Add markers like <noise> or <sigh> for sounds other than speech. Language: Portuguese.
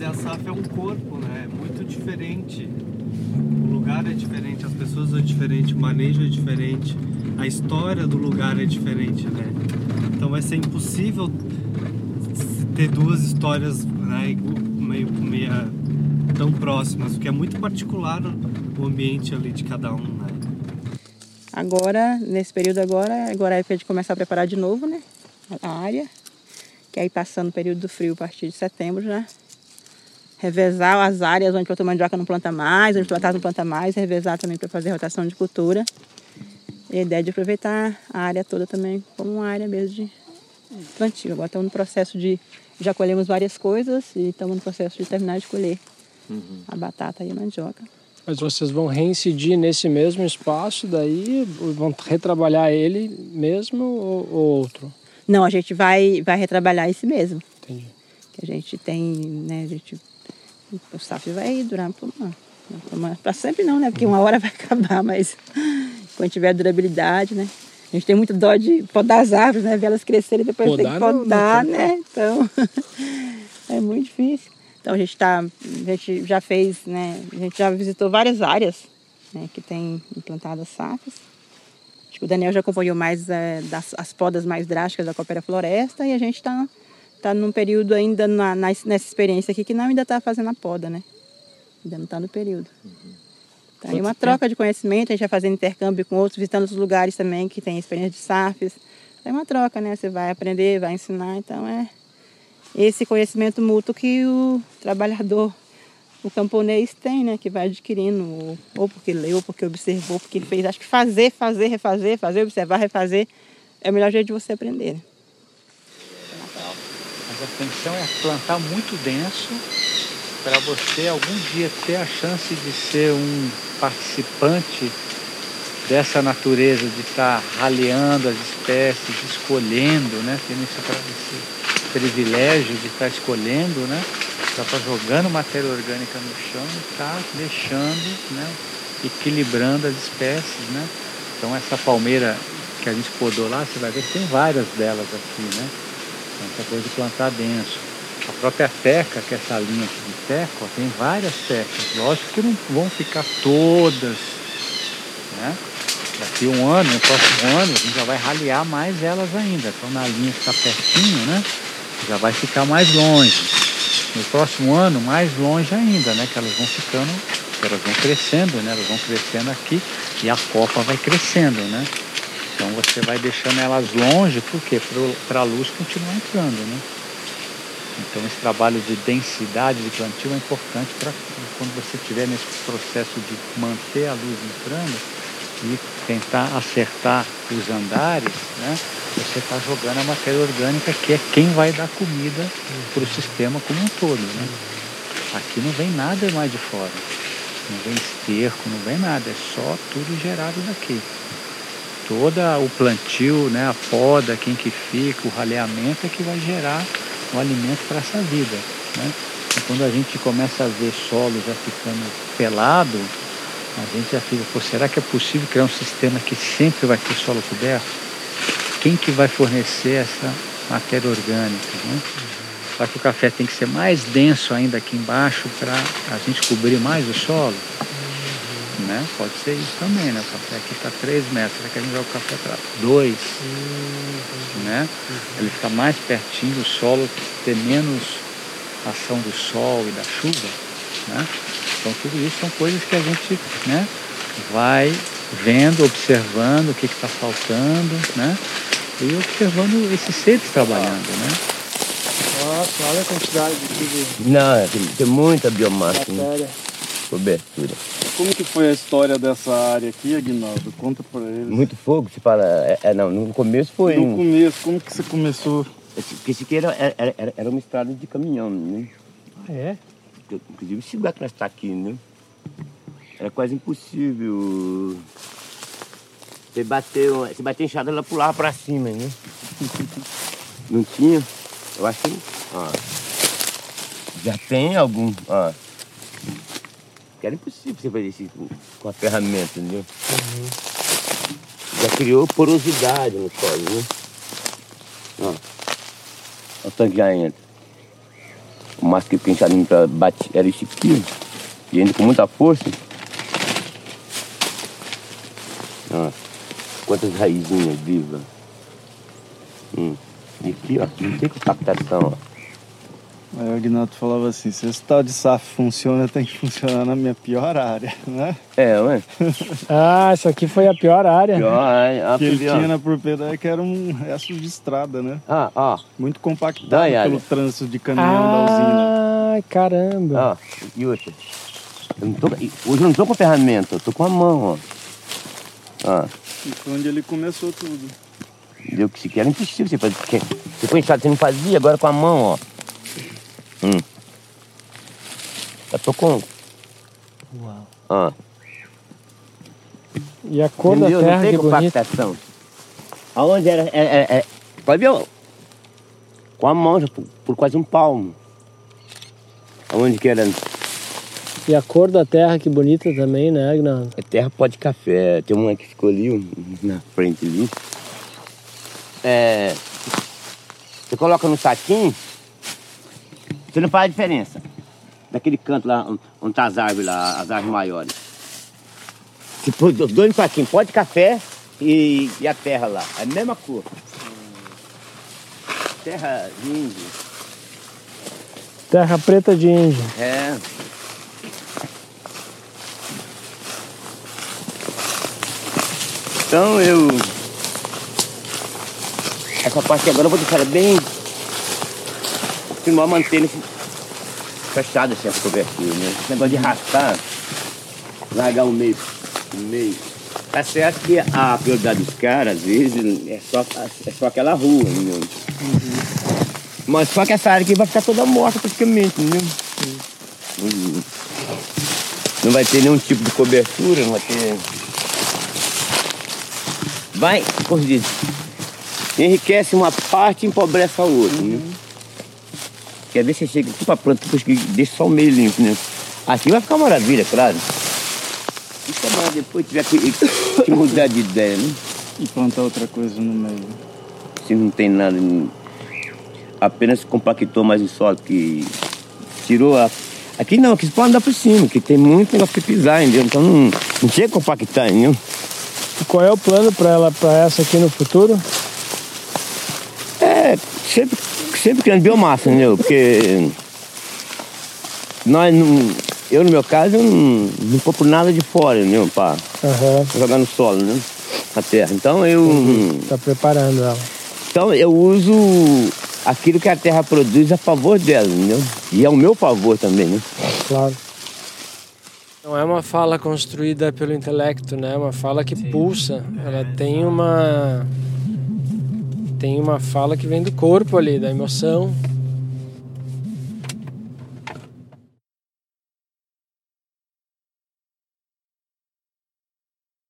fazer a SAF é um corpo, né? É muito diferente. O lugar é diferente, as pessoas é diferente, o manejo é diferente, a história do lugar é diferente, né? Então vai ser impossível ter duas histórias né, meio, tão próximas, porque é muito particular o ambiente ali de cada um, né? Agora, nesse período agora, agora é época de começar a preparar de novo, né? A área. Que aí passando o período do frio a partir de setembro já. Revezar as áreas onde o mandioca não planta mais, onde o batata não planta mais, revezar também para fazer rotação de cultura. E a ideia é de aproveitar a área toda também como uma área mesmo de plantio. Agora estamos no processo de. Já colhemos várias coisas e estamos no processo de terminar de colher uhum. a batata e a mandioca. Mas vocês vão reincidir nesse mesmo espaço, daí vão retrabalhar ele mesmo ou, ou outro? Não, a gente vai, vai retrabalhar esse mesmo. Entendi. Que a gente tem, né, a gente, o SAF vai durar por uma, para sempre não, né? Porque uma hora vai <laughs> acabar, mas quando tiver durabilidade, né? A gente tem muito dó de podar as árvores, né? Ver elas crescerem e depois podar tem que podar, não, não né? Então, <laughs> é muito difícil. Então a gente tá, a gente já fez, né? A gente já visitou várias áreas né, que tem implantadas safras. Acho que o Daniel já acompanhou mais é, das, as podas mais drásticas da Coopera Floresta e a gente está tá num período ainda na, nessa experiência aqui que não ainda está fazendo a poda, né? Ainda não está no período. Uhum. Tá aí uma troca de conhecimento, a gente vai fazendo intercâmbio com outros, visitando outros lugares também que tem experiência de SAFs. É uma troca, né? Você vai aprender, vai ensinar, então é esse conhecimento mútuo que o trabalhador, o camponês tem, né? Que vai adquirindo, ou porque leu, ou porque observou, porque ele fez. Acho que fazer, fazer, refazer, fazer, observar, refazer é o melhor jeito de você aprender. Né? A função é plantar muito denso para você algum dia ter a chance de ser um participante dessa natureza, de estar raleando as espécies, escolhendo, né? Tendo esse, privilégio de estar tá escolhendo, né? Já está jogando matéria orgânica no chão e está deixando, né? Equilibrando as espécies, né? Então essa palmeira que a gente podou lá, você vai ver que tem várias delas aqui, né? Então, essa coisa de plantar denso. A própria teca, que é essa linha aqui de teco, tem várias tecas. Lógico que não vão ficar todas, né? Daqui um ano, no próximo ano, a gente já vai ralear mais elas ainda. Então na linha que está pertinho, né? já vai ficar mais longe. No próximo ano, mais longe ainda, né? Que elas vão ficando, elas vão crescendo, né? Elas vão crescendo aqui e a copa vai crescendo, né? Você vai deixando elas longe, por quê? Para a luz continuar entrando, né? Então esse trabalho de densidade de plantio é importante para quando você estiver nesse processo de manter a luz entrando e tentar acertar os andares, né? você está jogando a matéria orgânica, que é quem vai dar comida para o sistema como um todo. Né? Aqui não vem nada mais de fora. Não vem esterco, não vem nada. É só tudo gerado daqui. Todo o plantio, né, a poda, quem que fica, o raleamento é que vai gerar o alimento para essa vida. Né? E quando a gente começa a ver solo já ficando pelado, a gente já fica, pô, será que é possível criar um sistema que sempre vai ter solo coberto? quem que vai fornecer essa matéria orgânica. Né? Só que o café tem que ser mais denso ainda aqui embaixo para a gente cobrir mais o solo. Né? Pode ser isso também, né? O café aqui está 3 metros, que a gente joga o café para 2? Né? Ele fica mais pertinho do solo, ter menos ação do sol e da chuva. Né? Então tudo isso são coisas que a gente né, vai vendo, observando o que está faltando, né? E observando esses seres trabalhando, né? Nossa, olha a quantidade de... Não, é, tem, tem muita biomassa, né? Cobertura. Como que foi a história dessa área aqui, Aguinaldo? Conta pra eles. Muito fogo, se fala. É, é, não, no começo foi. No um... começo, como que você começou? Esse, porque esse aqui era, era, era uma estrada de caminhão, né? Ah, é? Inclusive esse lugar que nós estamos tá aqui, né? Era quase impossível. Você bateu, você bateu enxada, ela pulava pra cima, né? <laughs> Não tinha? Eu acho que. Ó, já tem algum. Ó. Que era impossível você fazer isso com a ferramenta, entendeu? Uhum. Já criou porosidade no solo, né? Ó. O tanque já entra. o maço que fica inchado pra bater, era esse aqui, e ainda com muita força. Ó, quantas raizinhas vivas. Hum. E aqui, ó, não tem compactação, ó. Aí o Agnaldo falava assim, se esse tal de SAF funciona, tem que funcionar na minha pior área, né? É, ué. <laughs> Ah, isso aqui foi a pior área. Pior área, ó, que ele tinha na propriedade que era um resto de estrada, né? Ah, ó, Muito compactado Yara. pelo trânsito de caminhão da usina. Ah, caramba. ó. E outra. Eu não tô, hoje eu não tô com ferramenta, eu tô com a mão, ó. Ó. E foi onde ele começou tudo. Deu que sequer era impossível você fazer. porque Você foi inchado, você não fazia, agora com a mão, ó. Hum. Eu tô com. Uau. Ó. E a cor Entendeu? da Não terra, tem que bonita. compactação. Aonde era. É, é, é, pode ver. Com a mão, já por, por quase um palmo. Aonde que era? E a cor da terra, que bonita também, né, Agnaldo? É terra pó de café. Tem uma que ficou ali, um, na frente ali. É. Você coloca no saquinho, você não faz a diferença. Daquele canto lá, onde tá as árvores lá, as árvores maiores. Se pôr os dois no saquinho, pó de café e, e a terra lá. É a mesma cor. Terra de índio. Terra preta de índio. É. Então eu. Essa parte agora eu vou deixar bem. Continuar mantendo fechado assim, essa cobertura, né? Esse negócio de arrastar, largar o meio. O meio. Tá certo que a prioridade dos caras, às vezes, é só, é só aquela rua, entendeu? Mas só que essa área aqui vai ficar toda morta praticamente, entendeu? Uhum. Não vai ter nenhum tipo de cobertura, não vai ter. Vai, como diz, enriquece uma parte e empobrece a outra, né? Quer ver se chega aqui pra planta, depois que deixa só o meio limpo, né? Aqui vai ficar uma maravilha, claro. E se amanhã depois tiver que, <coughs> que mudar de ideia, né? E plantar outra coisa no meio. Se não tem nada, apenas compactou mais o solo, que tirou a. Aqui não, aqui você pode andar por cima, que tem muito negócio que pisar, entendeu? Então não, não chega a compactar, entendeu? E qual é o plano para ela, para essa aqui no futuro? É, sempre, sempre criando biomassa, entendeu? Porque nós não. Eu no meu caso eu não, não compro nada de fora, entendeu? Pra Aham. jogar no solo, né? Na terra. Então eu. Tá preparando ela. Então eu uso aquilo que a terra produz a favor dela, entendeu? E é o meu favor também, né? Claro. Não é uma fala construída pelo intelecto, né? É uma fala que pulsa. Ela tem uma tem uma fala que vem do corpo ali, da emoção.